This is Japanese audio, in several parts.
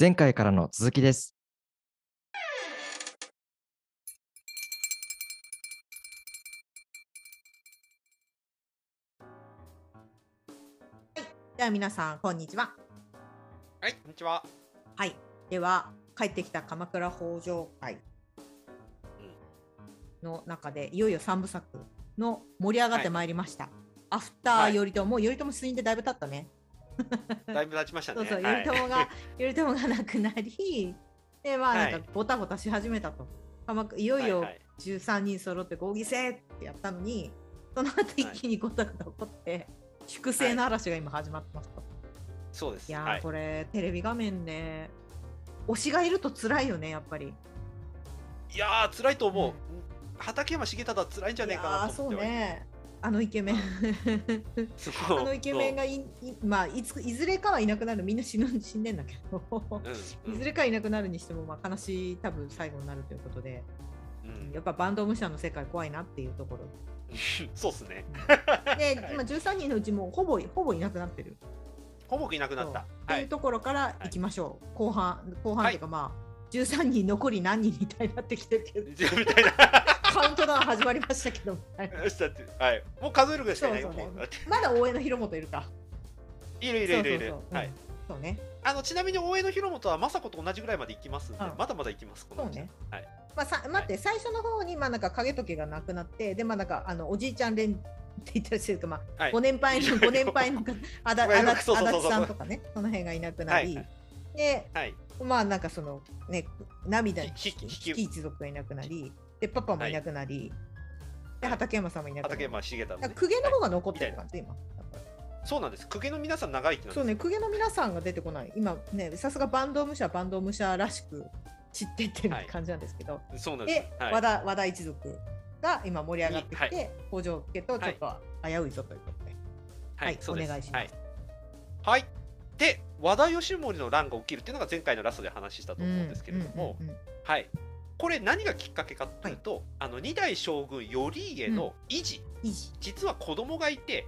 前回からの続きです。では皆さんこんにちは。はい、こんにちは。はい。では帰ってきた鎌倉北条会の中でいよいよ三部作の盛り上がってまいりました。アフターはい頼朝、もう頼朝死んでだいぶ経ったね。だいぶ経ちましたね。そうそう、はい頼朝が 頼朝がなくなり、でまあなんはいかボタボタし始めたと。鎌倉いよいよはいはい13人揃って合議制ってやったのに、その後一気にゴタゴタ起こって、粛清の嵐が今始まってますと。そうです。いやこれテレビ画面で推しがいると辛いよねやっぱり。いやー、辛いと思う。畠山重忠は辛いんじゃねえかなと思ってはいる。うね。あのイケメン。あのイケメンがいいまあいついずれかはいなくなるみんな死ぬ死んでんだけど、いずれかいなくなるにしてもまあ悲しい多分最後になるということで、うんうんやっぱバンド武者の世界怖いなっていうところ。そうっすね。で 今13人のうちもうほぼほぼいなくなってる。ほぼいなくなった。ってはい。いうところからいきましょう。後半後半というかまあ13人残り何人みたいになってきてるけど。みたいな。カウントダウン始まりましたけど、はいよしだってはい。もう数えるぐらいしかいないよ。そうそうねまだ大江の広元いるか。いるいるいるいるはいうん。そうね。あのちなみに大江の広元は政子と同じぐらいまで行きますんでうん、まだまだ行きます。そうね。はい。まあ、さ待って、最初の方にまあなんか影時計がなくなって、でまあなんかあのおじいちゃん連って言ったりするか、まあ、はいご年配のご年配の方あだあだ足立さんとかね、その辺がいなくなり、はいではい。まあなんかそのね涙にひひひひき一族がいなくなり、でパパもい。なくなり、ではい。畠山さんもいなくな畠り。山重忠の公家の方が残ってる感じ、今。そうなんです。公家の皆さん長生きなんです。そうね、公家の皆さんが出てこない。今ね、さすが坂東武者は坂東武者らしく知ってってるはい。感じなんですけど、そうなんです。で、。はい。和田和田一族が今盛り上がってきて、に北条家とちょっと危ういぞということで、はいそうです。お願いします。はい。はい。で、和田義盛の乱が起きるっていうのが前回のラストで話したと思うんですけれども、うんうんうん。はい。これ何がきっかけかというと、あの二代将軍頼家の維持、維持。実は子供がいて、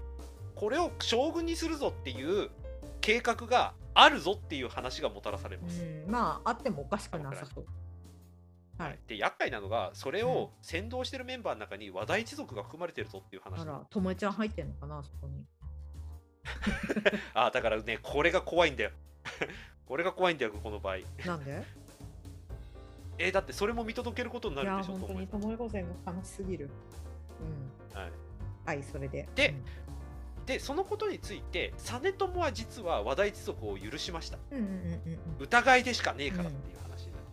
これを将軍にするぞっていう計画があるぞっていう話がもたらされます。うん、まああってもおかしくなさそう。ははい。い、で厄介なのがそれを先導してるメンバーの中に和田一族が含まれてるぞっていう話あら、ともえちゃん入ってんのかな、そこに。あだからね これが怖いんだよ。これが怖いんだよこの場合。なんで？えーだってそれも見届けることにないるや、でしょ本当にともえ御前が悲しすぎる。うん。はい、はい、それで。でうん。でそのことについて実朝は実は和田一族を許しました。うんうんうんうん疑いでしかねえからっていう話になる、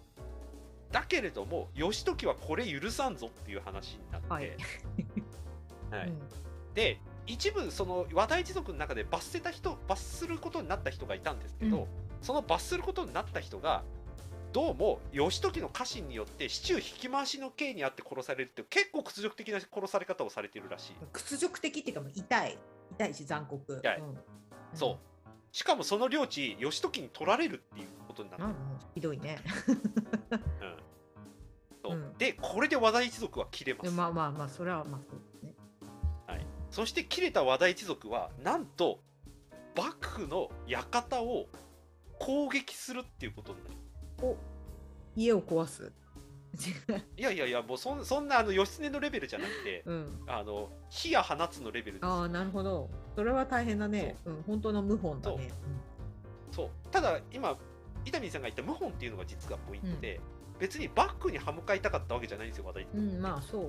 だけれども義時はこれ許さんぞっていう話になって、はい。はい。うん。で一部その和田一族の中で罰せた人罰することになった人がいたんですけど、うん。その罰することになった人がどうも義時の家臣によって市中引き回しの刑にあって殺されるっていう結構屈辱的な殺され方をされているらしい、屈辱的っていうかもう痛い。痛いし残酷。痛い。うん。そう。しかもその領地義時に取られるっていうことになった、なんもひどいね。うん。そう。うん。でこれで和田一族は切れま、ですまあまあまあそれはまあそうですね。そして切れた和田一族はなんと幕府の館を攻撃するっていうことになるお家を壊す。いやいやいやもうそんそんなあの義経のレベルじゃなくてうん。あの火や放つのレベルです。ああなるほど。それは大変だね。う。ん本当の謀反だね。そう。ただ今伊丹さんが言った謀反っていうのが実はポイントで、別にバックに歯向かいたかったわけじゃないんですよ和田一族、うん、うん、まあそう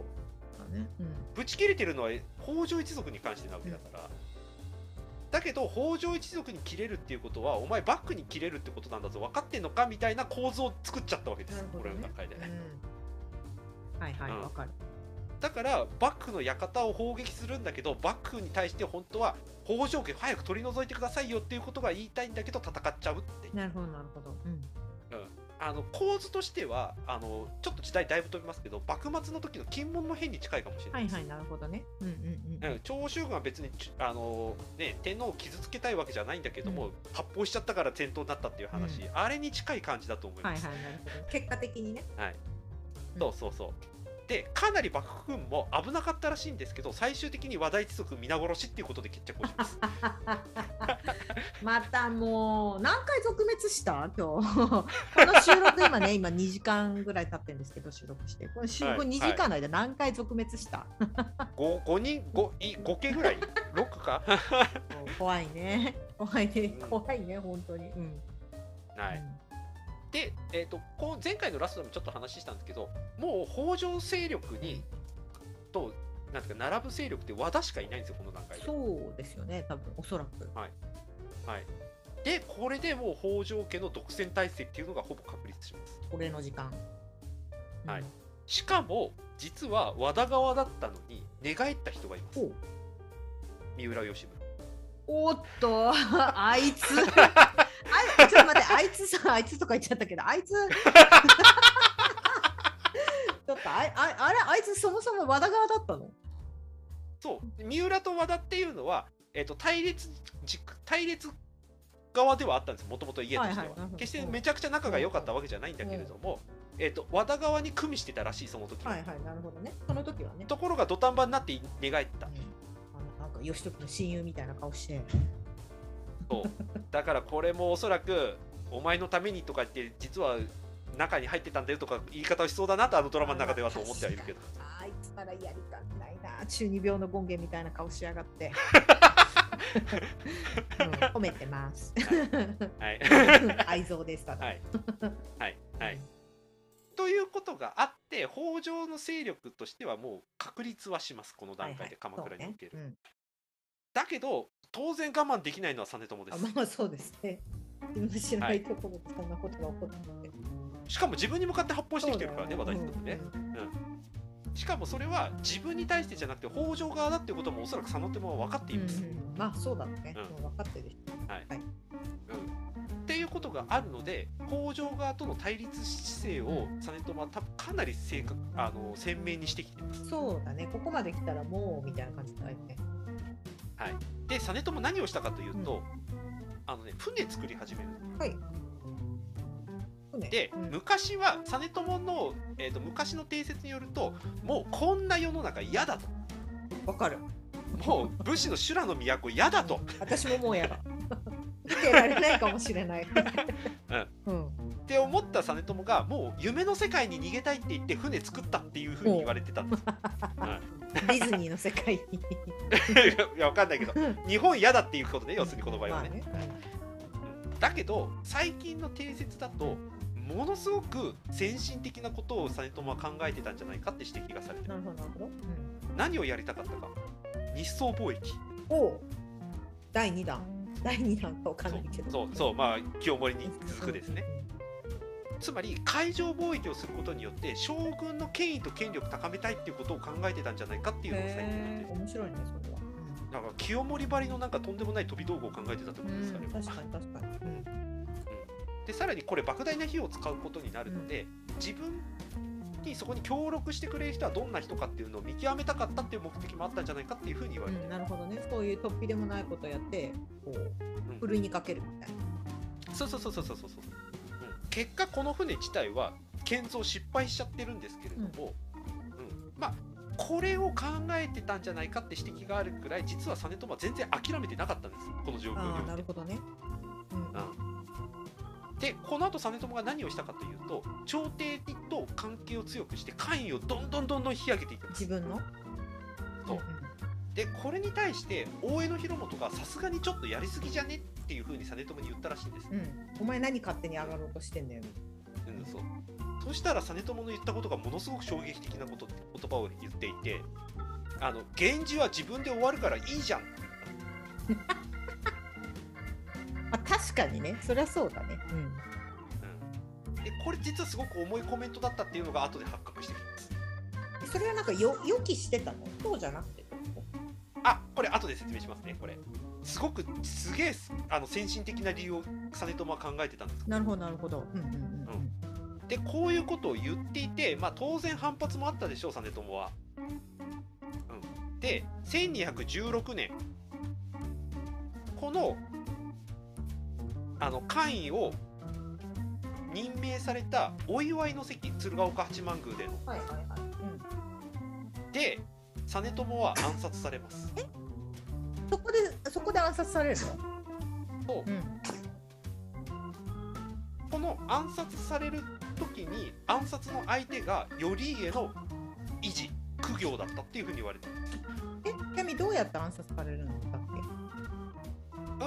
だね。うん。ぶち切れてるのは北条一族に関してなわけだから、だけど北条一族に切れるっていうことはお前バックに切れるってことなんだぞ分かってんのかみたいな構図を作っちゃったわけです。ね。俺の中で、うん、はいはいうん。わかる。だからバックの館を砲撃するんだけどバックに対して本当は北条家早く取り除いてくださいよっていうことが言いたいんだけど戦っちゃうってなるほどなるほど。うんあの構図としてはあのちょっと時代だいぶ飛びますけど幕末の時の金門の変に近いかもしれなです、はいいはいなるほどね。うんうんうんうん。長州軍は別にちあの、ね、天皇を傷つけたいわけじゃないんだけども、発砲しちゃったから戦闘になったっていう話、うん。あれに近い感じだと思います。結果的にね。はい。うん。そうそうそうでかなり幕府軍も危なかったらしいんですけど最終的に和田一族皆殺しっていうことで決着をします。またもう何回続滅した？今日。この収録今ね今2時間ぐらい経ってるんですけど収録して。この収録はい2時間の間何回続滅した、5, 5人 5, い5件ぐらい？6か？怖いね。怖いね。うん。怖いね本当に。うん、はいで、えー、とこう前回のラストでもちょっと話したんですけどもう北条勢力にとなんていうか並ぶ勢力って和田しかいないんですよこの段階で。そうですよね多分おそらく。はい、でこれでもう北条家の独占体制っていうのがほぼ確立します。俺の時間。はい。うん。しかも実は和田側だったのに寝返った人がいます。お三浦義村。おっと あいつ あいちょっと待ってあいつさあいつとか言っちゃったけどあいつ。ちょっとあいあいあれあいつそもそも和田側だったの？そう三浦と和田っていうのは、えー、と対立軸対立側ではあったんですもともと家としては,、はいはい決してめちゃくちゃ仲が良かったわけじゃないんだけれども、えー、と和田側に組みしてたらしいその時は、はいはいなるほどね。その時はね。ところが土壇場になって寝返った。うん。あのなんか義時の親友みたいな顔してそう。だからこれもおそらくお前のためにとか言って実は中に入ってたんだよとか言い方をしそうだなとあのドラマの中ではと思ってはいるけど。あいつからやりたくないな。中二病の権限みたいな顔しやがって、うん、褒めてます。はい。愛憎ですただ、はい。はい。はい。ということがあって北条の勢力としてはもう確立はします。この段階で鎌倉における、そうね。だけど当然我慢できないのは実朝です。まあそうですね。自分の知らないところでそんなことが起こって。てしかも自分に向かって発砲してきてるからねそうだよ和田一族ね、うんしかもそれは自分に対してじゃなくて北条側だっていうこともおそらく実朝は分かっています、うんうんまあそうだね、うん。分かってるしうん。っていうことがあるので北条側との対立姿勢を実朝は多分かなり正確あの鮮明にしてきてます。そうだね。ここまで来たらもうみたいな感じだよねで実朝何をしたかというと、あのね船作り始める。はい。船。で、うん。昔は実朝の、えー、と昔の定説によるともうこんな世の中嫌だと。わかる。もう武士の修羅の都嫌だと。私ももうやだ。受けられないかもしれない。うん、って思った実朝がもう夢の世界に逃げたいって言って船作ったっていうふうに言われてたんです、ディズニーの世界に。いやわかんないけど日本嫌だっていうことね要するにこの場合はね,、まあね。だけど最近の定説だとものすごく先進的なことを実朝は考えてたんじゃないかって指摘がされてる。なるほどなるほど、うん。何をやりたかったか。日宋貿易。おう。第2弾。第2弾かわかんそないうけど。そうそうまあ清盛に続くですねつまり海上貿易をすることによって将軍の権威と権力高めたいっていうことを考えてたんじゃないかっていうのが最近の定説へえ面白いねそれは。なんか清盛ばりのなんかとんでもない飛び道具を考えてたってことですかね、うん確かに確かに、うん。でさらにこれ莫大な費用を使うことになるので、自分にそこに協力してくれる人はどんな人かっていうのを見極めたかったっていう目的もあったんじゃないかっていうふうに言われてうん、る、なるほどね。そういう突飛でもないことをやってこううん。ふるいにかけるみたいな。そうそうそうそうそうそう、うん結果この船自体は建造失敗しちゃってるんですけれども、うんまあこれを考えてたんじゃないかって指摘があるくらい実は実朝は全然諦めてなかったんですこの状況にないるほどね、うんうん。でこの後実朝が何をしたかというと朝廷と関係を強くして官位をどんどんどんどん引き上げていきます。自分の？そう。んでこれに対して大江広元がさすがにちょっとやりすぎじゃね？っていうふうに実朝に言ったらしいんです、うん。うん、お前何勝手に上がろうとしてんだよ。うん、そう。そしたら実朝の言ったことがものすごく衝撃的なこと言葉を言っていてあの源氏は自分で終わるからいいじゃん。ま あ、確かにね。そりゃそうだね。うん。でこれ実はすごく重いコメントだったっていうのが後で発覚してきます。それはなんかよ予期してたの？そうじゃなくてあこれ後で説明しますねこれすごくすげえあの先進的な理由を実朝は考えてたんです。なるほどなるほど。うんうんうんうん。でこういうことを言っていて、まあ、当然反発もあったでしょう実朝は。うん、で1216年このあの官位を任命されたお祝いの席鶴岡八幡宮での。はいはいはい、で実朝は暗殺されますそこでそこで暗殺されるの？とう。ん。この暗殺される時に暗殺の相手が頼家の維持苦行だったっていうふうに言われてる。えちなみにどうやって暗殺されるの？だっ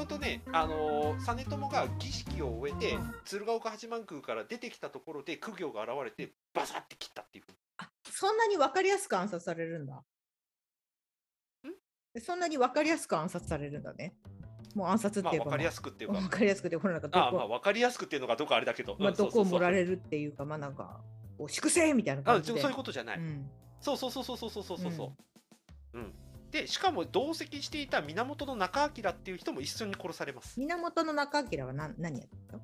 うんとね、あのー実朝が儀式を終えて、うん。鶴岡八幡宮から出てきたところで苦行が現れてバサッて切ったっていうふうに。けそんなに分かりやすく暗殺されるんだそんなに分かりやすく暗殺されるんだね。もう暗殺っまあていうか、分かりやすくっていうか。分かりやすくてこれなんかどこああまあ分かりやすくっていうのがどこあれだけど、まあ、どこを盛られるっていうか、まあなんか、こう粛清みたいなあ感じで。ちょそういうことじゃない、うん。そうそうそうそうそうそうそう。そううん、でしかも同席していた源中明っていう人も一緒に殺されます。源中明は何何やったの？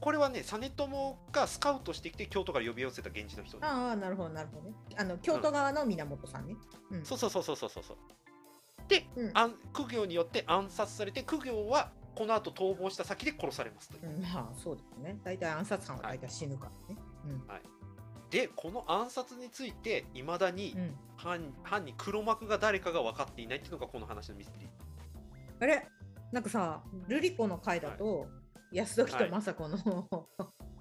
これはね実朝がスカウトしてきて京都から呼び寄せた源氏の人ね。ああ、なるほど、なるほどね。あの、京都側の源さんね。うん。そうそうそうそうそうそうそうで、うん暗苦行によって暗殺されて苦行はこの後逃亡した先で殺されますといううん、まあ、そうですね。大体暗殺犯は大体死ぬからね。でこの暗殺についていまだにうん。うん。犯犯に黒幕が誰かが分かっていないっていうのがこの話のミステリーあれ？なんかさ、ルリコの回だと、安時と政子の、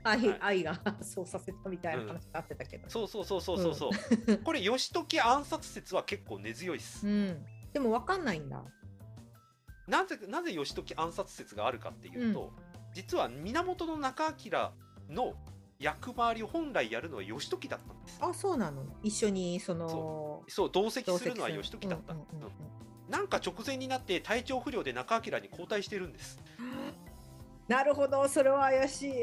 愛はい愛がそうさせたみたいな話があってたけど。そうそうそうそうそうそう、これ義時暗殺説は結構根強いです、うん。でも分かんないんだ。なぜなぜ義時暗殺説があるかっていうと、実は源中明の役回りを本来やるのは義時だったんです。あ、そうなの。一緒に、その、そう。同席するのは義時だった、うんうんうんうん。なんか直前になって体調不良で中明に交代してるんです。なるほど、それは怪しい。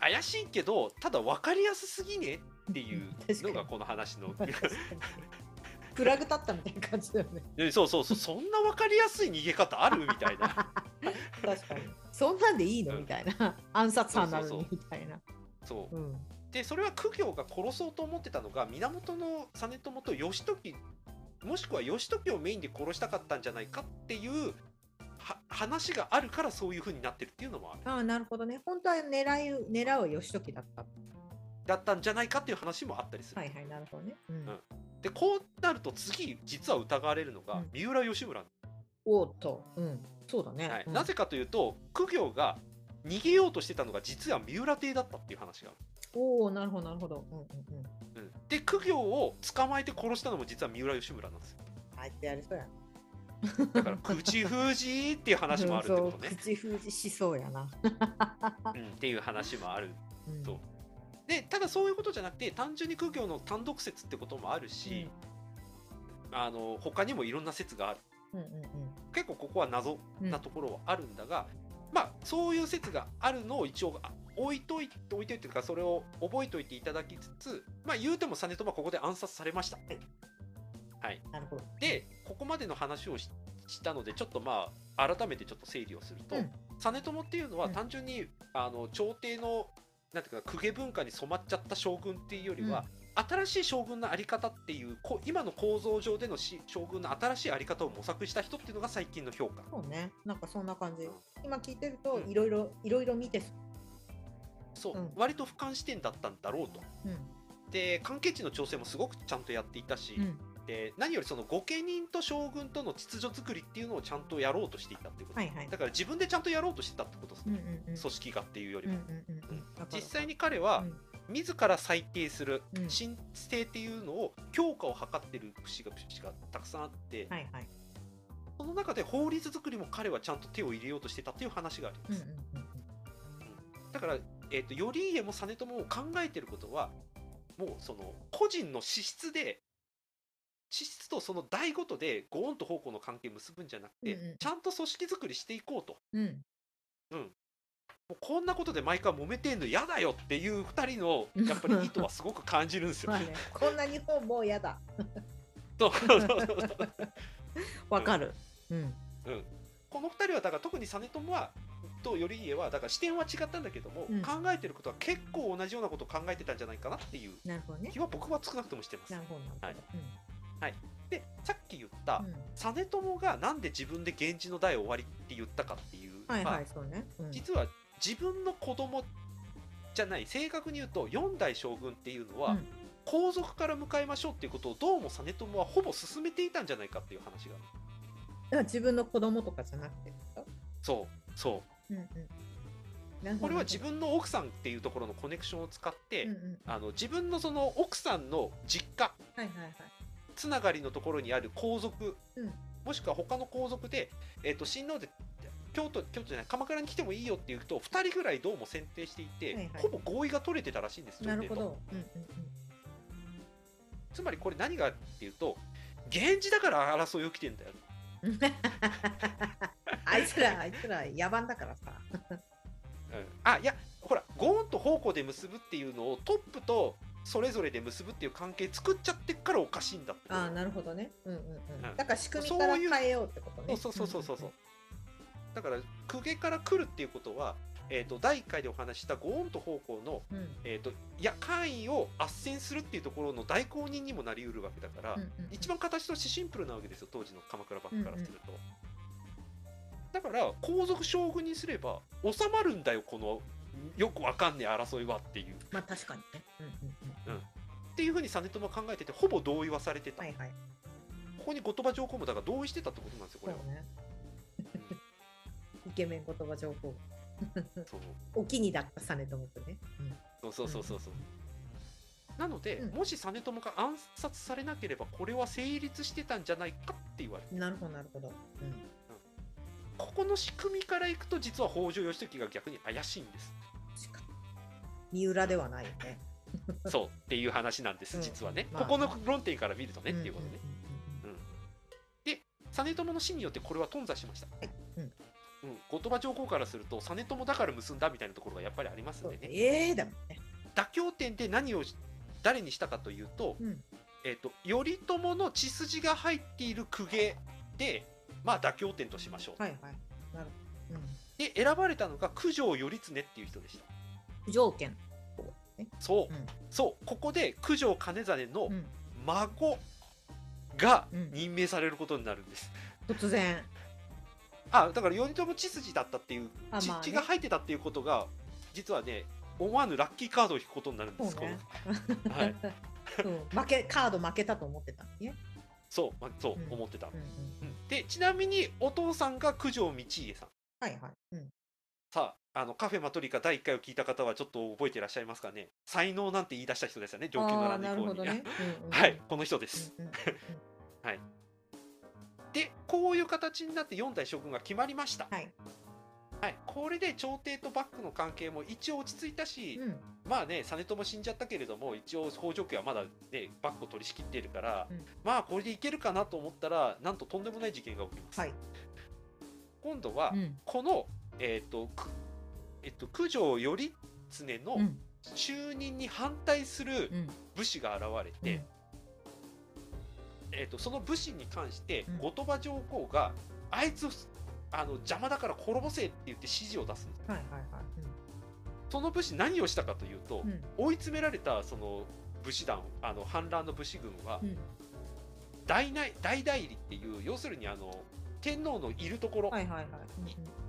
怪しいけどただ分かりやすすぎねっていうのがこの話のフラグ立ったみたいな感じだよね。でそうそうそうそんな分かりやすい逃げ方あるみたいな 確かに。そんなんでいいのうんみたいな。暗殺犯なのにそうそうみたいな。そううん。でそれは苦行が殺そうと思ってたのが源の実朝と義時もしくは義時をメインで殺したかったんじゃないかっていうは話があるからそういう風になってるっていうのもあるああ、なるほどね。本当は狙い、狙うは義時だった。だったんじゃないかっていう話もあったりする、はいはい、なるほどね。うん。うんでこうなると次実は疑われるのがうん三浦義村、おーっと。うん。そうだね。はいうんなぜかというと苦行が逃げようとしてたのが実は三浦邸だったっていう話がある、おおなるほど、なるほど。うんうんうん。うんで苦行を捕まえて殺したのも実は三浦義村なんですよあいつやりそうやな。だから口封じっていう話もあるってことね 口封じしそうやな。うん、っていう話もあるうんでただそういうことじゃなくて単純に苦行の単独説ってこともあるし、あの他にもいろんな説があるうんうんうん結構ここは謎うん。なところはあるんだが、まあそういう説があるのを一応あ置いといて置いといてというかそれを覚えておいていただきつつまあ言うても実朝はここで暗殺されました。はい、なるほど。でここまでの話をししたのでちょっとまあ改めてちょっと整理をすると、うん実朝っていうのはうん単純に、あの朝廷のなんていうか公家文化に染まっちゃった将軍っていうよりは、新しい将軍のあり方っていうこ今の構造上でのし将軍の新しいあり方を模索した人っていうのが最近の評価。そうね。なんかそんな感じうん。今聞いてるとう、んいろいろ、いろいろ見てそう。そう、うん割と俯瞰視点だったんだろうと。うん。で関係値の調整もすごくちゃんとやっていたし、うん。で何よりその御家人と将軍との秩序作りっていうのをちゃんとやろうとしていたっていうこと、はいはい。だから自分でちゃんとやろうとしてたってこと。ですね、うんうんうん。組織化っていうよりうんうも、んうん。うん。実際に彼はうん。自ら裁定するうん。申請っていうのを強化を図ってる節が節がたくさんあって、はいはい。その中で法律作りも彼はちゃんと手を入れようとしてたっていう話があります、うんうんうんだから、えー、と頼家も実朝も考えてることはもうその個人の資質で資質とその代ごとでご恩と奉公の関係を結ぶんじゃなくて、うんうんちゃんと組織作りしていこうとうん。もうこんなことで毎回揉めてんの嫌だよっていう2人の やっぱり意図はすごく感じるんですよ。まあね、こんな日本もう嫌だ。わかる。うん。この2人はだから特に実朝はと頼家はだから視点は違ったんだけども、うん考えてることは結構同じようなことを考えてたんじゃないかなっていうなるほどね気。は僕は少なくともしてますな。るほどなるほど。はいうんでさっき言った、うん。実朝がなんで自分で源氏の代を終わりって言ったかっていう、まあはいはい、そうね。うん。実は自分の子供じゃない正確に言うと4代将軍っていうのは、うん。皇族から迎えましょうっていうことをどうも実朝はほぼ進めていたんじゃないかっていう話がある。だから自分の子供とかじゃなくてそうそう。んうん。うほど。これは自分の奥さんっていうところのコネクションを使って、うんうん。あの自分のその奥さんの実家はいはいはいつながりのところにある皇族、うん。もしくは他の皇族で、えー、と親王で京都京都じゃない鎌倉に来てもいいよっていうと2人ぐらいどうも選定していて、はいはい。ほぼ合意が取れてたらしいんですなるほ朝廷と。どうんうん。つまりこれ何がっていうと源氏だから争い起きてんだよ。う んあいつらあいつら野蛮だからさ。うん。あいやほらゴーンと奉公で結ぶっていうのをトップとそれぞれで結ぶっていう関係作っちゃってっからおかしいんだああなるほどね。うんうんうん。うん。だから仕組みから変えようってことね。そうそうそうそうそう。だから公家から来るっていうことは、えー、と第1回でお話ししたゴーンと奉公の、うん。うんえー、といや官位を斡旋するっていうところの代行人にもなりうるわけだから、うんうん一番形としてシンプルなわけですよ当時の鎌倉幕府からすると、だから皇族将軍にすれば収まるんだよこのよくわかんねえ争いはっていう。まあ確かにね。うんうんうん。っていうふうに実朝は考えててほぼ同意はされてた、はいはい。ここに後鳥羽上皇もだから同意してたってことなんですよこれは、ね。イケメン言葉情報。そう。お気にだった実朝とね。そうそうそうそうそう。なので、うん。もし実朝が暗殺されなければこれは成立してたんじゃないかって言われてうんなるほどなるほど。うん。ここの仕組みからいくと実は北条義時が逆に怪しいんです三浦ではないよね そうっていう話なんですうん。実はね、まあここの論点から見るとねっていうことね、んんんん。実朝の死によってこれは頓挫しました、い。うん。うん。後鳥羽上皇からすると実朝だから結んだみたいなところがやっぱりありますんでねええだもんね。妥協点で何をし誰にしたかというと,、うん。えー、と頼朝の血筋が入っている公家でまあ妥協点としましょう、はいはい。なるほど。うん。で選ばれたのが九条頼経っていう人でした。不条件そう、うん。そう。ここで九条兼実のうん。孫がうん。任命されることになるんです、突然。あだから頼朝血筋だったっていう血,、あまあね。血が入ってたっていうことが実はね思わぬラッキーカードを引くことになるんです。ね。はい。う。ん負けカード負けたと思ってたそう、まあ、そう、うん。思ってた、うん。でちなみにお父さんが九条道家さん。はいはい。うんさああのカフェマトリカ第1回を聞いた方はちょっと覚えていらっしゃいますかね。才能なんて言い出した人ですよね上級のああ乱以降になるほどね。うんうん。はいこの人です、うんうん でこういう形になって4代将軍が決まりました、はい。はい、これで朝廷と幕府の関係も一応落ち着いたし、うん。まあね実朝死んじゃったけれども一応北条家はまだね幕府を取り仕切っているから、うん。まあこれでいけるかなと思ったらなんととんでもない事件が起きます、はい。今度は、うん。このえっ、とくえっと九条頼経のうん。就任に反対するうん。武士が現れて、えっとその武士に関してうん。後鳥羽上皇があいつをあの邪魔だから滅ぼせって言って指示を出すんです。はいはいはい。その武士何をしたかというと、うん。追い詰められたその武士団あの反乱の武士軍はうん。大内大代理っていう要するにあの天皇のいるところ、はいはいはい。うん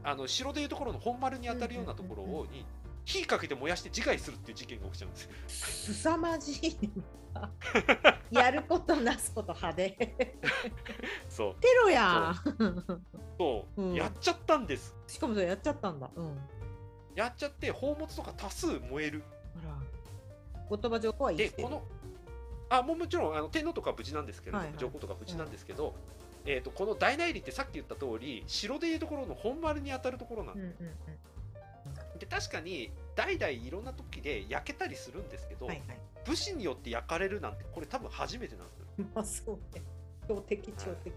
あの城でいうところの本丸に当たるようなところをに火かけて燃やして自害するっていう事件が起きちゃうんですよ。すさまじい やることなすこと派手。テそう。ロや。んそう、うん。やっちゃったんです。しかもそれやっちゃったんだ。うん。やっちゃって宝物とか多数燃える。言葉上皇はでこのあもうもちろんあの天皇とかは無事なんですけれども、はいはい。上皇とか無事なんですけど、えー、とこの大内裏ってさっき言った通り城でいうところの本丸に当たるところなんでうんうんで確かに代々いろんな時で焼けたりするんですけど、うんはいはい。武士によって焼かれるなんてこれ多分初めてなんですよ。まあそうね。強敵強敵。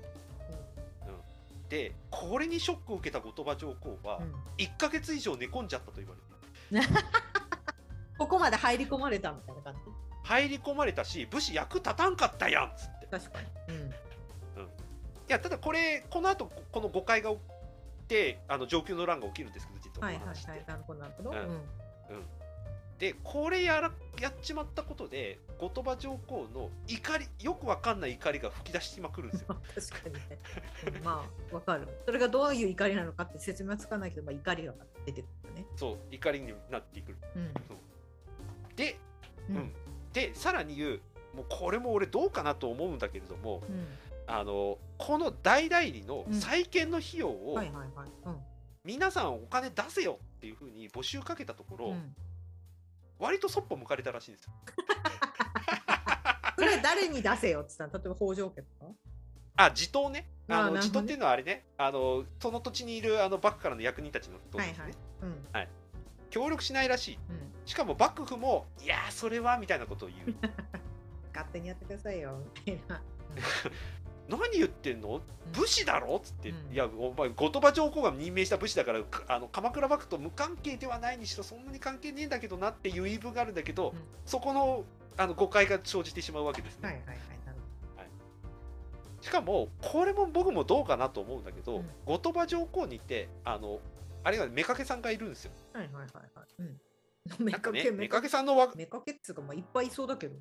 でこれにショックを受けた後鳥羽上皇はうん。うん1ヶ月以上寝込んじゃったと言われて ここまで入り込まれたみたいな感じ？入り込まれたし武士役立たんかったやんっつって。い確かに。うんやただこれこの後ここの誤解が起きてあの上級の乱が起きるんですけど実ははいはいこの話って。はいなるほどなるほど。うん。うん。でこれやらやっちまったことで後鳥羽上皇の怒りよくわかんない怒りが吹き出しまくるんですよ。ま あ確かにね。うんまあわかる。それがどういう怒りなのかって説明はつかないけど、まあ、怒りが出てくるよね。そう怒りになっていく。うん。で、うん。うん。でさらに言うもうこれも俺どうかなと思うんだけれどもうんあのこの大代理のうん。再建の費用を皆さんお金出せよっていうふうに募集かけたところ、うん。割とそっぽ向かれたらしいんですよ。それ誰に出せよって言ったら例えば北条家とか？あ地頭ね。あの地頭っていうのはあれね。あのその土地にいるあの幕府からの役人たちのことですね、はいはい。うん。協力しないらしい。うん。しかも幕府もいやーそれはみたいなことを言う。勝手にやってくださいよみたいな 何言ってんの？武士だろ？っつって、うん。いやお前後鳥羽上皇が任命した。武士だからかあの鎌倉幕府と無関係ではないにしろそんなに関係ねえんだけどなっていう言い分があるんだけど、うん。そこのあの誤解が生じてしまうわけですね、はいはいはいなるしかもこれも僕もどうかなと思うんだけど、うん。後鳥羽上皇にってあのあれが妾さんがいるんですよ。はいはいはいはい。うん。め なんかねかけめか妾さんのわめかけっつうかまあいっぱいいそうだけど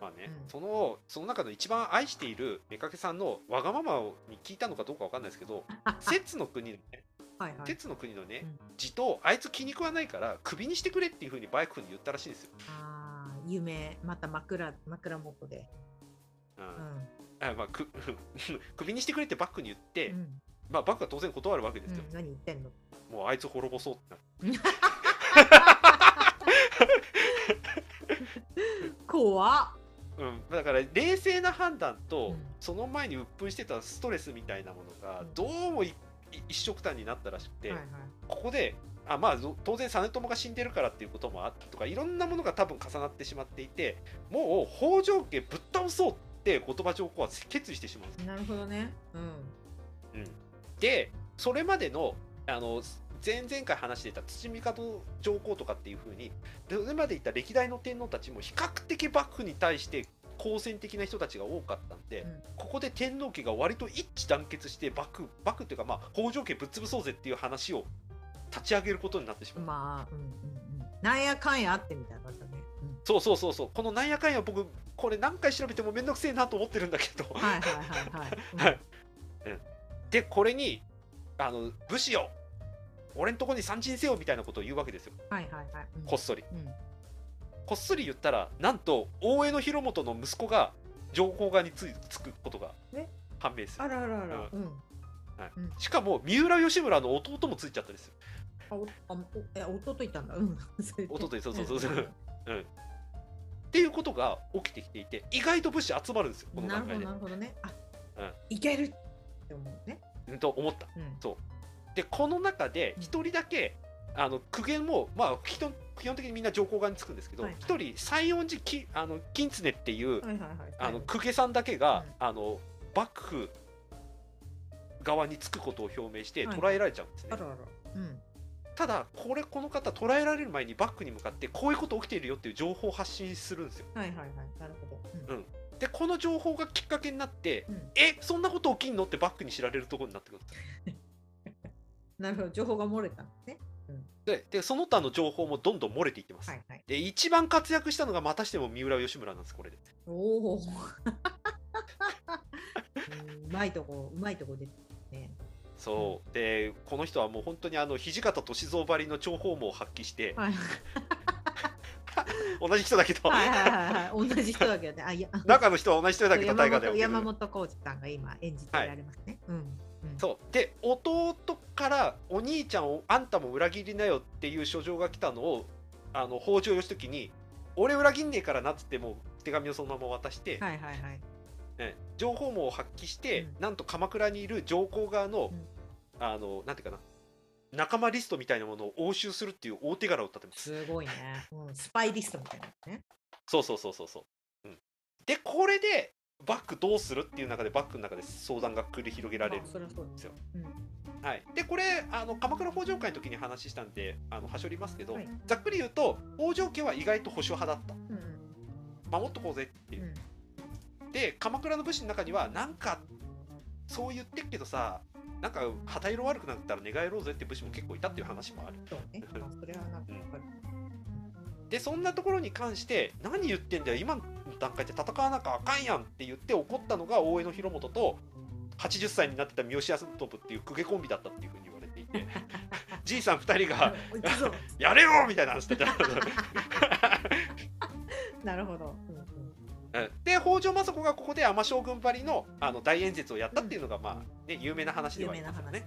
まあね、うん。そのその中の一番愛している妾さんのわがままに聞いたのかどうかわかんないですけど摂の国のねはいはい。鉄の国のねうん。地頭あいつ気に食わないからクビにしてくれっていうふうにバイクに言ったらしいんですよ。ああ夢。また枕枕元で。うん。うん。あまあ、く クビにしてくれってバックに言って、うん。まあ、バックは当然断るわけですよ。うん。何言ってんの？もうあいつ滅ぼそうってなる怖っうん、だから冷静な判断と、うん。その前に鬱憤してたストレスみたいなものがうん。どうも一緒くたになったらしくて、はいはい。ここであまあぞ当然実朝が死んでるからっていうこともあったとかいろんなものが多分重なってしまっていてもう北条家ぶっ倒そうって後鳥羽上皇は決意してしまうんですよ。なるほどね。うん。うん。でそれまでのあの前々回話していた土帝上皇とかっていう風にそれまでいった歴代の天皇たちも比較的幕府に対して好戦的な人たちが多かったんで、うん。ここで天皇家が割と一致団結して幕府幕府っていうかまあ北条家ぶっ潰そうぜっていう話を立ち上げることになってしまう、まあうんうんうん。なんやかんやあってみたいな感じだねそうそうそうそう。このなんやかんや僕これ何回調べてもめんどくせえなと思ってるんだけど、うんはいはいはいはい。うん。はい。でこれにあの武士よ俺んとこに参陣せよみたいなことを言うわけですよ。はいはいはい。うん。こっそり。うん。こっそり言ったらなんと大江広元の息子が上皇側についつくことがえ判明する。あらあらあら。ううん。しかも三浦義村の弟もついちゃったんですよあおあおえ弟いたんだ。うん。弟いそうそうそうそう。ん。ん。っていうことが起きてきていて意外と武士集まるんですよこのなるほど段階でなるほどね。あうん。いけるって思うね。うんと思った。うんでこの中で一人だけあの苦言もまあ基本基本的にみんな上皇側につくんですけどはいはい。一、人西園寺きあの金常っていう、はいはいはいあの公家さんだけが、うん。あの幕府側につくことを表明してはい。捕らえられちゃうんですね、あらあら。うん。ただこれこの方捕らえられる前に幕府に向かってこういうこと起きているよっていう情報を発信するんですよ。はいはいはい。なるほど。うん。でこの情報がきっかけになってうん。えそんなこと起きんの？って幕府に知られるところになってくるんです なるほど。情報が漏れたんですねででその他の情報もどんどん漏れていってます、はいはい。で一番活躍したのがまたしても三浦義村なんですこれで。おお うまいとこうまいとこ出てね。そう。でこの人はもう本当にあの土方歳三ばりの諜報網を発揮してはい。同じ人だけど、はいはいはいはい。同じ人だけどね。あいや。中の人は同じ人だけど山大河で本山本浩二さんが今演じてられますね、うん。うん。そう。で弟からお兄ちゃんをあんたも裏切りなよっていう書状が来たのをあの北条義時に俺裏切んねえからなっつってもう手紙をそのまま渡して、はいはいはい。ね情報網を発揮して、うん。なんと鎌倉にいる上皇側の、うん。あのなんていうかな仲間リストみたいなものを押収するっていう大手柄を立てます。すごいね、うん、スパイリストみたいなね。そうそうそうそうそう、うん、でこれでバックどうするっていう中でバックの中で相談が繰り広げられるまあそれはそうですよ、うんはい、でこれあの鎌倉北条会の時に話したんであのはしょりますけど、はい。ざっくり言うと北条家は意外と保守派だった。うん守っとこうぜっていう。う、ん。で鎌倉の武士の中にはなんかそう言ってっけどさなんか旗色悪くなったら寝返ろうぜって武士も結構いたっていう話もある。そうね、まあ、それはなんかわかる、でそんなところに関して何言ってんだよ。今の段階で戦わなきゃあかんやんって言って怒ったのが大江広元と80歳になってた三好康信っていう公家コンビだったっていうふうに言われていて じいさん2人が行くぞ「やれよ!」みたいな話してた。なるほど、うんうん。うん。で北条政子がここで尼将軍張りのあの大演説をやったっていうのが、まあね、有名な話ではありますよね。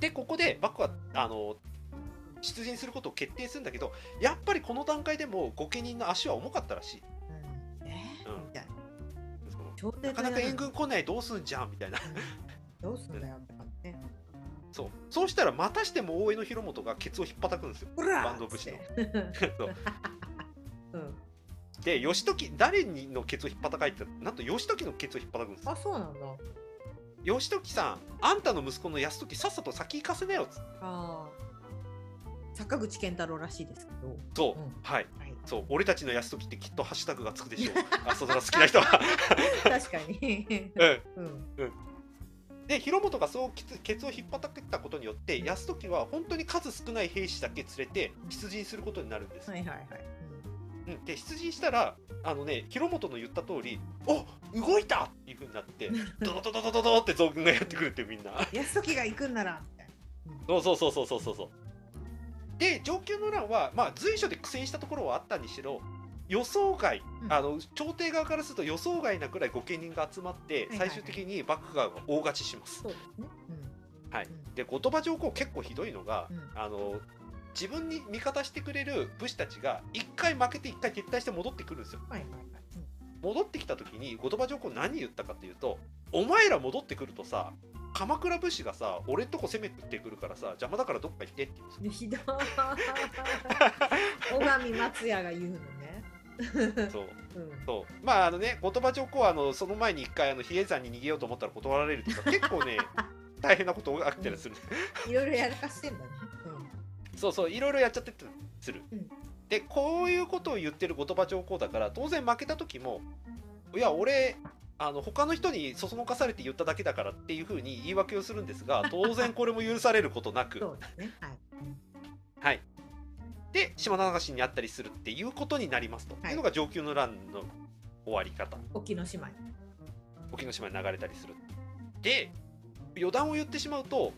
でここで幕府はあの出陣することを決定するんだけどやっぱりこの段階でも御家人の足は重かったらしい。なかなか援軍来ないどうすんじゃんみたいな。うんどうすんだよって感じね。そう。そうしたらまたしても大江の広元がケツを引っ叩くんですよ。バンド武士の。そう。うん。で義時誰にのケツを引っ叩かいってなんと義時のケツを引っ叩くんですよ。あそうなんだ。義時さんあんたの息子の泰時さっさと先行かせなよっつってああ坂口健太郎らしいですけどそう、うんはいはいそう俺たちの泰時ってきっとハッシュタグがつくでしょう。朝ドラ好きな人は。確かに。うん。うん。で広元がそうケツを引っ叩いたことによって泰時は本当に数少ない兵士だけ連れて出陣することになるんです、はいはいはい。うん、で出陣したらあのね広元の言った通り「お動いた!」っていうふうになって ドドドドドドドって増軍がやってくるってみんな。安時が行くんならみたいそうそうそうそうそうそうそうで上級の乱はまあ随所で苦戦したところはあったにしろ予想外、うん。あの朝廷側からすると予想外なくらい御家人が集まって最終的に幕府側が大勝ちします。はい。うん。で後鳥羽上皇結構ひどいのが、うん。あの自分に味方してくれる武士たちが一回負けて一回撤退して戻ってくるんですよ。はいはいはい。戻ってきた時に後鳥羽上皇何言ったかっていうと「お前ら戻ってくるとさ鎌倉武士がさ俺んとこ攻めてくるからさ邪魔だからどっか行って」って言うんですよ。う んひどい。小上松也が言うのね。そう。うん。そう。まああのね後鳥羽上皇はあのその前に一回あの比叡山に逃げようと思ったら断られるとか結構ね大変なことが起きたりする、いろいろやらかしてんだね。そうそういろいろやっちゃってたりする、うん。でこういうことを言ってる後鳥羽上皇だから当然負けた時もいや俺あの他の人にそそのかされて言っただけだからっていうふうに言い訳をするんですが 当然これも許されることなく。そうですね。はい。うん。はいで島流しにあったりするっていうことになりますと、はい。いうのが上級の乱の終わり方。沖ノ島。に沖ノ島に流れたりする。で余談を言ってしまうと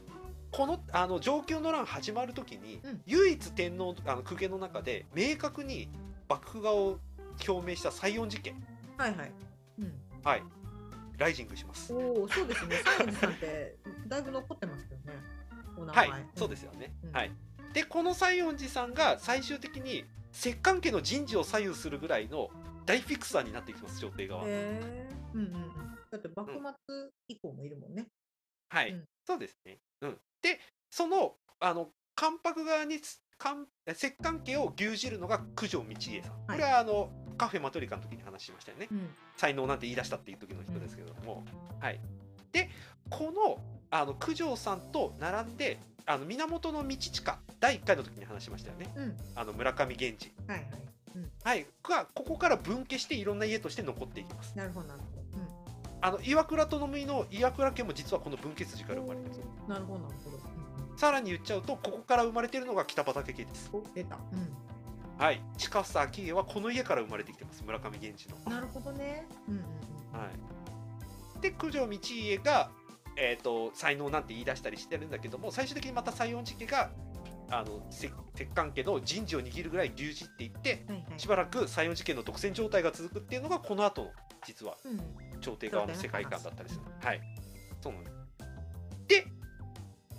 このあの上級の乱始まる時に、うん。唯一天皇あの公家の中で明確に幕府側を表明した西園寺家はいはい。うんはい。ライジングします。おおそうですね。西園寺さんってだいぶ残ってますよね。お名は前いそうですよね、うん。はい。でこの西園寺さんが最終的に摂関家の人事を左右するぐらいの大フィクサーになっていきます朝廷側、へえうんうんうん。だって幕末以降もいるもんね。はい、うん。そうですね。うん、でそのあの関白側に摂関家を牛耳るのが九条道家さん。これはあのカフェマトリカの時に話しましたよね。うん。才能なんて言い出したっていう時の人ですけれども、はい。でこのあの九条さんと並んであの源道親第1回の時に話しましたよね。うん。あの村上源氏。はいはい。うん。はい、がここから分家していろんな家として残っていきます。なるほどなるほど。あの岩倉殿の岩倉家も実はこの分家筋から生まれてるなるほどなるほど。うんさらに言っちゃうとここから生まれてるのが北畠家です。お出た。うはい、近房明家はこの家から生まれてきてます。村上源氏の。んなるほどね。うんうんうん。はい、で九条道家が、えー、と才能なんて言い出したりしてるんだけども最終的にまた西園寺家があの摂摂関家の人事を握るぐらい牛耳っていってはいはい。しばらく西園寺家の独占状態が続くっていうのがこの後の実はうん。朝廷側の世界観だったりする。はい、そうなんです。で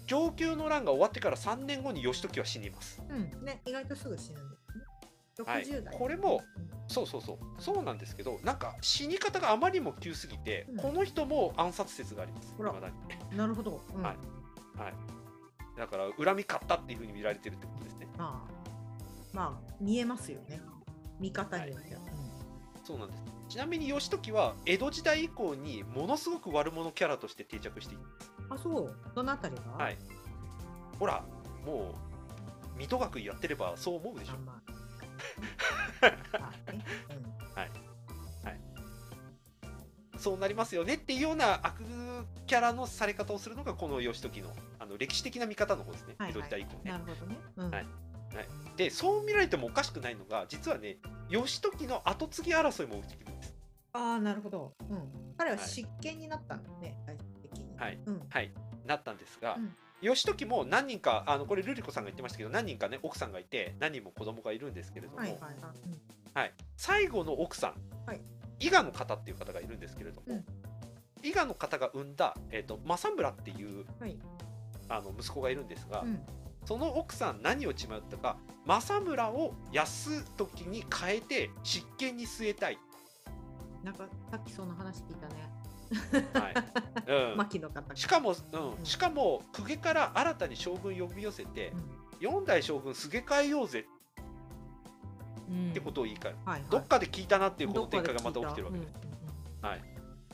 承久の乱が終わってから3年後に義時は死にます。うん。ね意外とすぐ死ぬんですねはい。60代これもそうそうそう。そうなんですけどなんか死に方があまりにも急すぎて、うん。この人も暗殺説があります。なるほど。うん。はい。はい。だから恨み買ったっていうふうに見られてるってことですね。まあ。まあ見えますよね。見方によっては。そうなんです。ちなみに義時は江戸時代以降にものすごく悪者キャラとして定着しています。あそう。どのあたりが？はい。ほらもう水戸学やってればそう思うでしょ。あまああねうんそうなりますよねっていうような悪キャラのされ方をするのがこの義時のあの歴史的な見方の方ですね、はいはい。江戸時代以降ねなるほどね。うん。はい。でそう見られてもおかしくないのが実はね義時の後継ぎ争いも起きてくるんです。ああなるほど。うん。彼は執権になったんだね最終的に。はい。うん。はい。なったんですが、うん義時も何人かあのこれルリコさんが言ってましたけど何人かね奥さんがいて何人も子供がいるんですけれども、はいはいはいはい、最後の奥さん、はい伊賀の方っていう方がいるんですけれども、うん伊賀の方が産んだ、えー、と政村っていうはい。あの息子がいるんですが、うん。その奥さん何を血迷ったか政村を安時に変えて執権に据えたい、なんかさっきその話聞いたね。はい。うん、牧の方。が。しかも、ううん。ん、しかも公家から新たに将軍呼び寄せてう四代将軍すげ替えようぜ。ん。ってことを言い換える、はいはい。どっかで聞いたなっていうこの展開がまた起きてるわけ。です、たはい、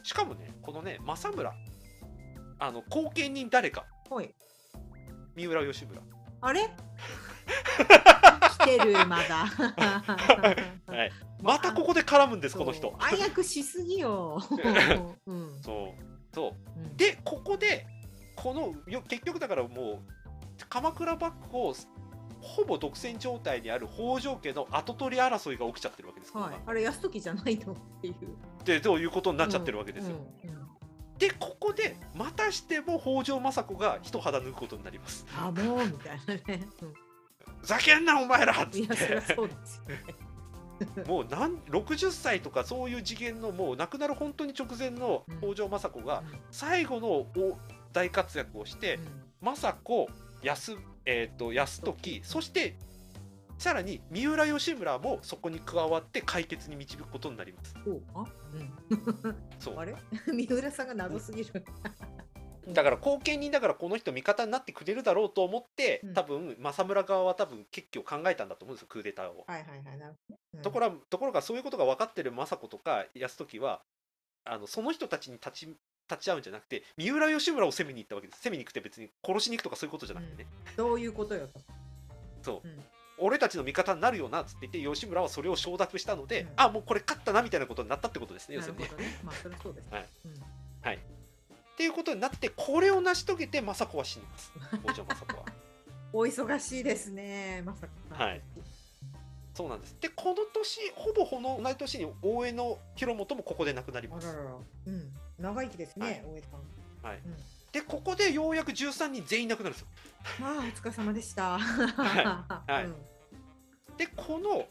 しかもねこのね政村。あの後見人誰か。はい。三浦義村。あれ？来てるまだ。はいまたここで絡むんですこの人暗躍しすぎよ。うん。そうそううんでここでこのよ結局だからもう鎌倉幕府をほぼ独占状態にある北条家の跡取り争いが起きちゃってるわけですから、はい。あれ、安時じゃないのっていう。でどういうことになっちゃってるわけですよ。うんうんうんでここでまたしても北条政子が一肌脱ぐことになります。あ、もうみたいなね。うんふざけんなお前らっつっいや、そりゃてそうですよね。もうなん60歳とかそういう次元のもう亡くなる本当に直前の北条政子が最後のお大活躍をして、政子安,、えー、と安時そしてさらに三浦義村もそこに加わって解決に導くことになります。う。あ、うん。そう。あれ？三浦さんが謎すぎる。だから後見人だからこの人味方になってくれるだろうと思って、うん多分政村側は多分結局考えたんだと思うんですよクーデターを。はいはいはい。ところがところがそういうことが分かってる政子とか安時はあのその人たちに立ち立ち会うんじゃなくて三浦義村を攻めに行ったわけです攻めに行くって別に殺しに行くとかそういうことじゃなくてね、どういうことよと。そううん俺たちの味方になるよなっつって言って吉村はそれを承諾したので、うんあもうこれ勝ったなみたいなことになったってことですね要なするにね。るほどね。まあ、それそうです。はいうんっていうことになってこれを成し遂げて政子は死にます 北条政子は。お忙しいですね。まさか。はい。そうなんですでこの年ほぼこの同じ年に大江の広元もここで亡くなりますあら。らら。うん。長生きですはいね、大江さん。はいうんでここでようやく13人全員亡くなるんですよ。まあ、お疲れ様でした。はい うんでこの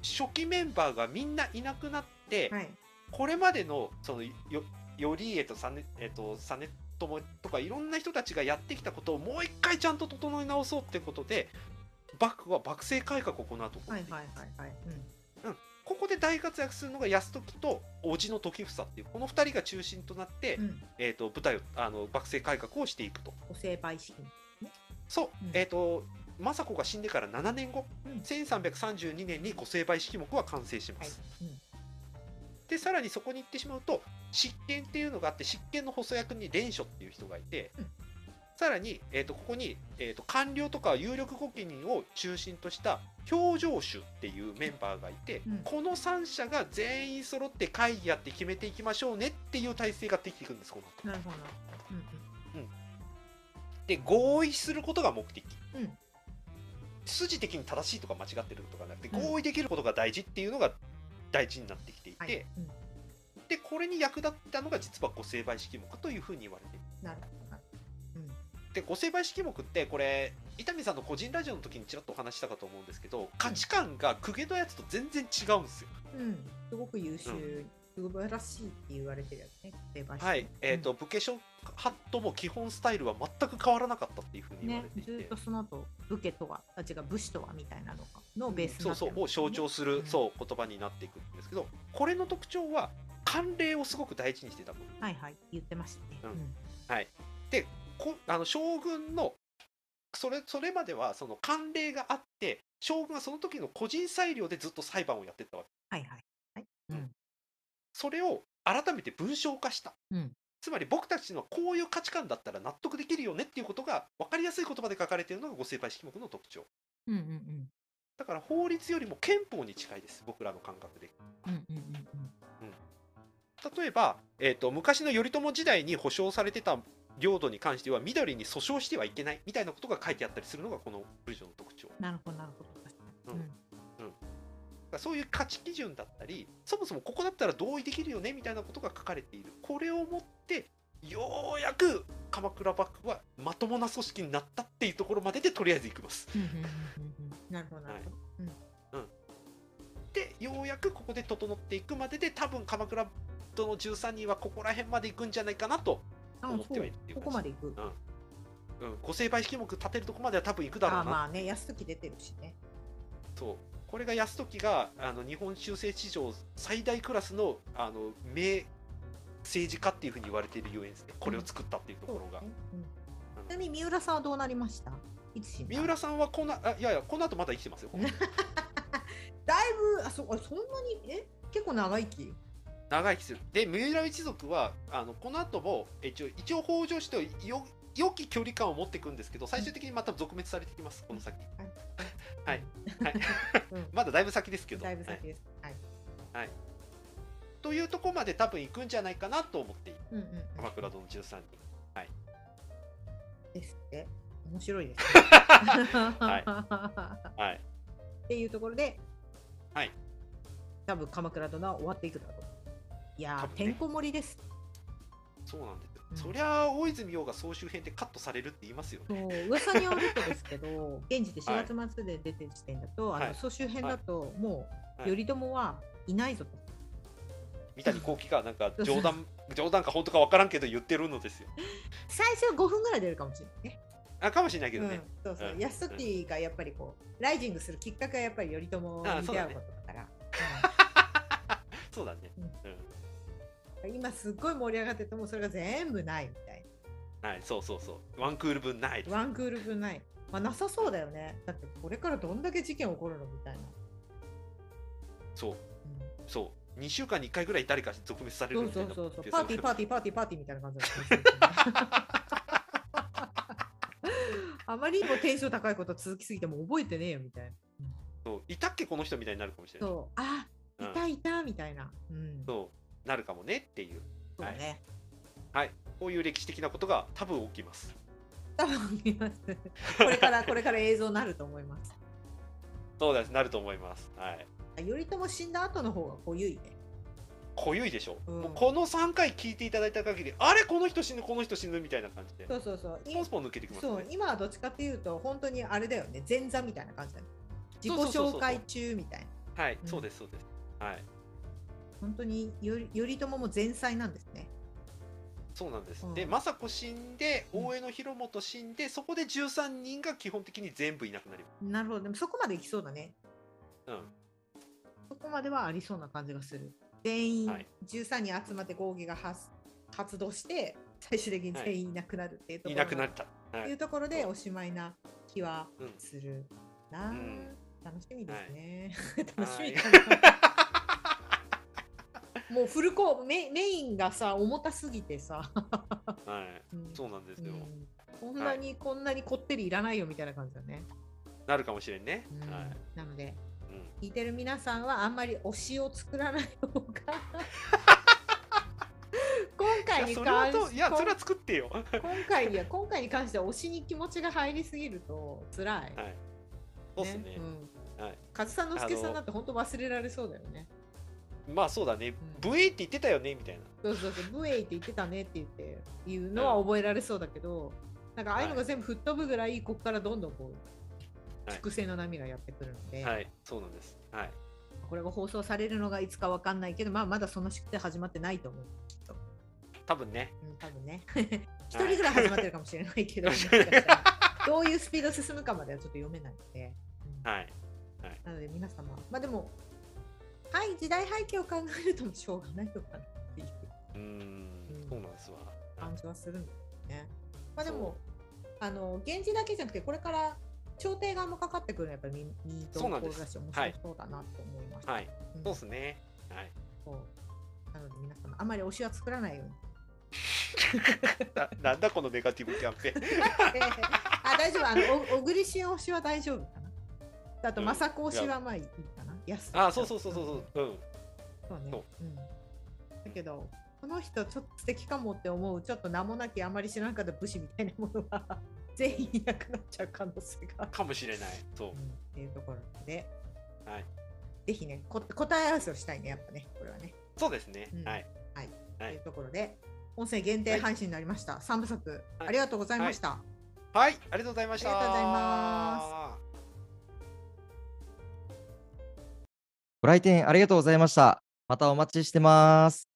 初期メンバーがみんないなくなって、はい。これまでのそのよ頼家と実えっと実朝とかいろんな人たちがやってきたことをもう一回ちゃんと整え直そうってことで幕府は幕政改革を行っていくはいはいはいはい。うんここで大活躍するのが泰時と叔父の時房っていうこの2人が中心となって、うん。えー、と舞台をあの幕政改革をしていくとお成敗式。そう、うんえっ、と政子が死んでから7年後、うん1332年に御成敗式目は完成しまはいす、。うんでさらにそこに行ってしまうと執権っていうのがあって執権の補佐役に蓮書っていう人がいて、うん。さらに、えー、とここに、えー、と官僚とか有力御家人を中心とした表情主っていうメンバーがいて、うん。この3社が全員揃って会議やって決めていきましょうねっていう体制ができていくんですこの後。なるほど。うん。で合意することが目的、うん。筋的に正しいとか間違ってるとかなくてうん。合意できることが大事っていうのが大事になってきていて、はい。うん。でこれに役立ったのが実は御成敗式目というふうに言われている。なるほど。で御成敗式目ってこれ伊丹さんの個人ラジオの時にちらっとお話ししたかと思うんですけど価値観が公家のやつと全然違うんですよ。うん、すごく優秀、素晴らしいって言われてるやつね。はい、えっ、と、武家諸派とも基本スタイルは全く変わらなかったっていうふうに言わねれてい、て、ずっとその後武家とはあ違う武士とはみたいなのがのベースにそうそうを象徴する、うんそう言葉になっていくんですけどこれの特徴は慣例をすごく大事にしてたこと。はいはい言ってましたね。うん。うん。こあの将軍のそれそれまではその慣例があって将軍はその時の個人裁量でずっと裁判をやってったわけ。はいはい。はい。うんそれを改めて文章化した。うん。つまり僕たちのこういう価値観だったら納得できるよねっていうことが分かりやすい言葉で書かれているのが御成敗式目の特徴。うんうんうん。だから法律よりも憲法に近いです僕らの感覚で。うんうんうん例えば、えー、と昔の頼朝時代に保障されてた領土に関しては緑に訴訟してはいけないみたいなことが書いてあったりするのがこの文章の特徴。なるほどなるほど。確かに。うん。らそういう価値基準だったりそもそもここだったら同意できるよねみたいなことが書かれている。これをもってようやく鎌倉幕府はまともな組織になったっていうところまででとりあえず行きます。うんうんうんうんうん。なるほどなるほど。うん。ってようやくここで整っていくまでで多分鎌倉殿の13人はここら辺まで行くんじゃないかなと、あ思ってはいるここまで行く。うん、五成敗式目立てるとこまでは多分行くだろうな。あまあね、安時出てるしね。そうこれが泰時があの日本修正史上最大クラスのあの名政治家っていうふうに言われているゆえんですね。これを作ったっていうところが、ちなみに三浦さんはどうなりました？三浦さんはこのあいやいやこの後まだ生きてますよ。だいぶ、あそあそんなに、え？結構長生き？長生きする。で三浦一族はあのこの後も一応一応北条氏とよ良き距離感を持っていくんですけど最終的にまた続滅されてきます。この先はいはいうん まだだいぶ先ですけどだいぶはい先です。はい。というところまで多分行くんじゃないかなと思って鎌倉殿13人ですって。面白いです、ね。はいはいっていうところで、はい。多分鎌倉殿は終わっていくだろう。いやねてんこ盛りです。そうなんですそりゃあ大泉洋が総集編でカットされるって言いますよそねう。噂によるとですけど、現時で4月末で出てる時点だと、はい。あの総集編だと、もう、はい。頼朝はいないぞと。三谷幸喜がなんか冗談冗談か本当か分からんけど言ってるのですよ。最初は5分ぐらい出るかもしれないね。あかもしれないけどね、うん、そうそう、うん。安時がやっぱりこう、ライジングするきっかけはやっぱり頼朝に出会うことだから。そうだね、うん今すっごい盛り上がっててもそれが全部ないみたいはいそうそうそうワンクール分ない。ワンクール分ない。まあ、なさそうだよね。だってこれからどんだけ事件起こるのみたいな。そううんそう2週間に1回ぐらい誰か続滅されるそうみたいうなそそうそう。ですパーティーパーティーパーティーパーティーみたいな感じ。あまりにもテンション高いこと続きすぎても覚えてねえよみたいな。そういたっけこの人みたいになるかもしれないそう、あ、いうんたいたみたいな。うん。そうなるかもねっていう。そうね。はい。こういう歴史的なことが多分起きます。多分見ます。これから、これから映像になると思います。そうです。なると思います。はい。頼朝死んだ後の方が濃ゆいね。濃ゆいでしょ、うん。もうこの3回聞いていただいた限りあれ？この人死ぬ？この人死ぬ？みたいな感じで。そうそうそう。スポンスポン抜けてきますそう。ね今はどっちかっていうと本当にあれだよね。前座みたいな感じだね。自己紹介中みたいな。はい、うん。そうです。そうです。はい本当により頼朝も前妻なんですね。そうなんです、うん。で政子死んでうん。大江の広元死んでそこで13人が基本的に全部いなくなります。なるほど。でもそこまでいきそうだね。うん。そこまではありそうな感じがする。全員はい。13人集まって合議が発発動して最終的に全員いなくなるっていうとこいろ、なくなった、はい。っていうところでおしまいな気はうん。するな、うん。楽しみですね、はい。楽しみだなもうフルコーメメインがさ重たすぎてさ、はい、うん。そうなんですよ、うん。こんなに、こんなにこってりいらないよみたいな感じだね、なるかもしれんね、うん。はい、なのでうん、聞いてる皆さんはあんまり推しを作らない方が 今回に関しといやそれは作ってよ。は今回いや今回に関しては推しに気持ちが入りすぎると辛い、い。そうっすね。うん。はい。勝さんのすけさんだって本当忘れられそうだよねまあそうだね、ん。ブエイって言ってたよねみたいな。そうそうそう、ブエイって言ってたねって言っていうのは覚えられそうだけど、なんかああいうのが全部吹っ飛ぶぐらい、ここからどんどんこう、はい。粛清の波がやってくるので、はいそうなんです。はい。これが放送されるのがいつかわかんないけど、まあ、まだその式で始まってないと思う。きっと。多分ね。うん、多分ね。一人ぐらい始まってるかもしれないけど、もしかしたら。どういうスピードで進むかまではちょっと読めないので。うん。はい。なので皆様、まあでも、はい、時代背景を考えるともしょうがないのかなっていううーんうんそうなんですわ感じはするんですね。まあでも、あの、源氏だけじゃなくて、これから朝廷側もかかってくるのはやっぱりミミートし、面白そうだなと思いました。はいうんそうですねはいそうなので皆様、あまり推しは作らないように。ななんだこのネガティブキャンペーン あ、大丈夫。あの、お小栗旬推しは大丈夫かな。あと、うん政子推しはまあいいかな。安あそうそうそうそうそう。うん。そうね。そう。うん。だけど、この人ちょっと素敵かもって思う、ちょっと名もなきあまり知らんかった武士みたいなものが 全員いなくなっちゃう可能性が。かもしれない。そう。うん。っていうところで、はい。ぜひねこ、答え合わせをしたいね、やっぱね、これはね。そうですね。うん。はい。はい。はい。というところで、音声限定配信になりました。三部作、はい。ありがとうございました。はい。ありがとうございました。ありがとうございますご来店ありがとうございました。またお待ちしてます。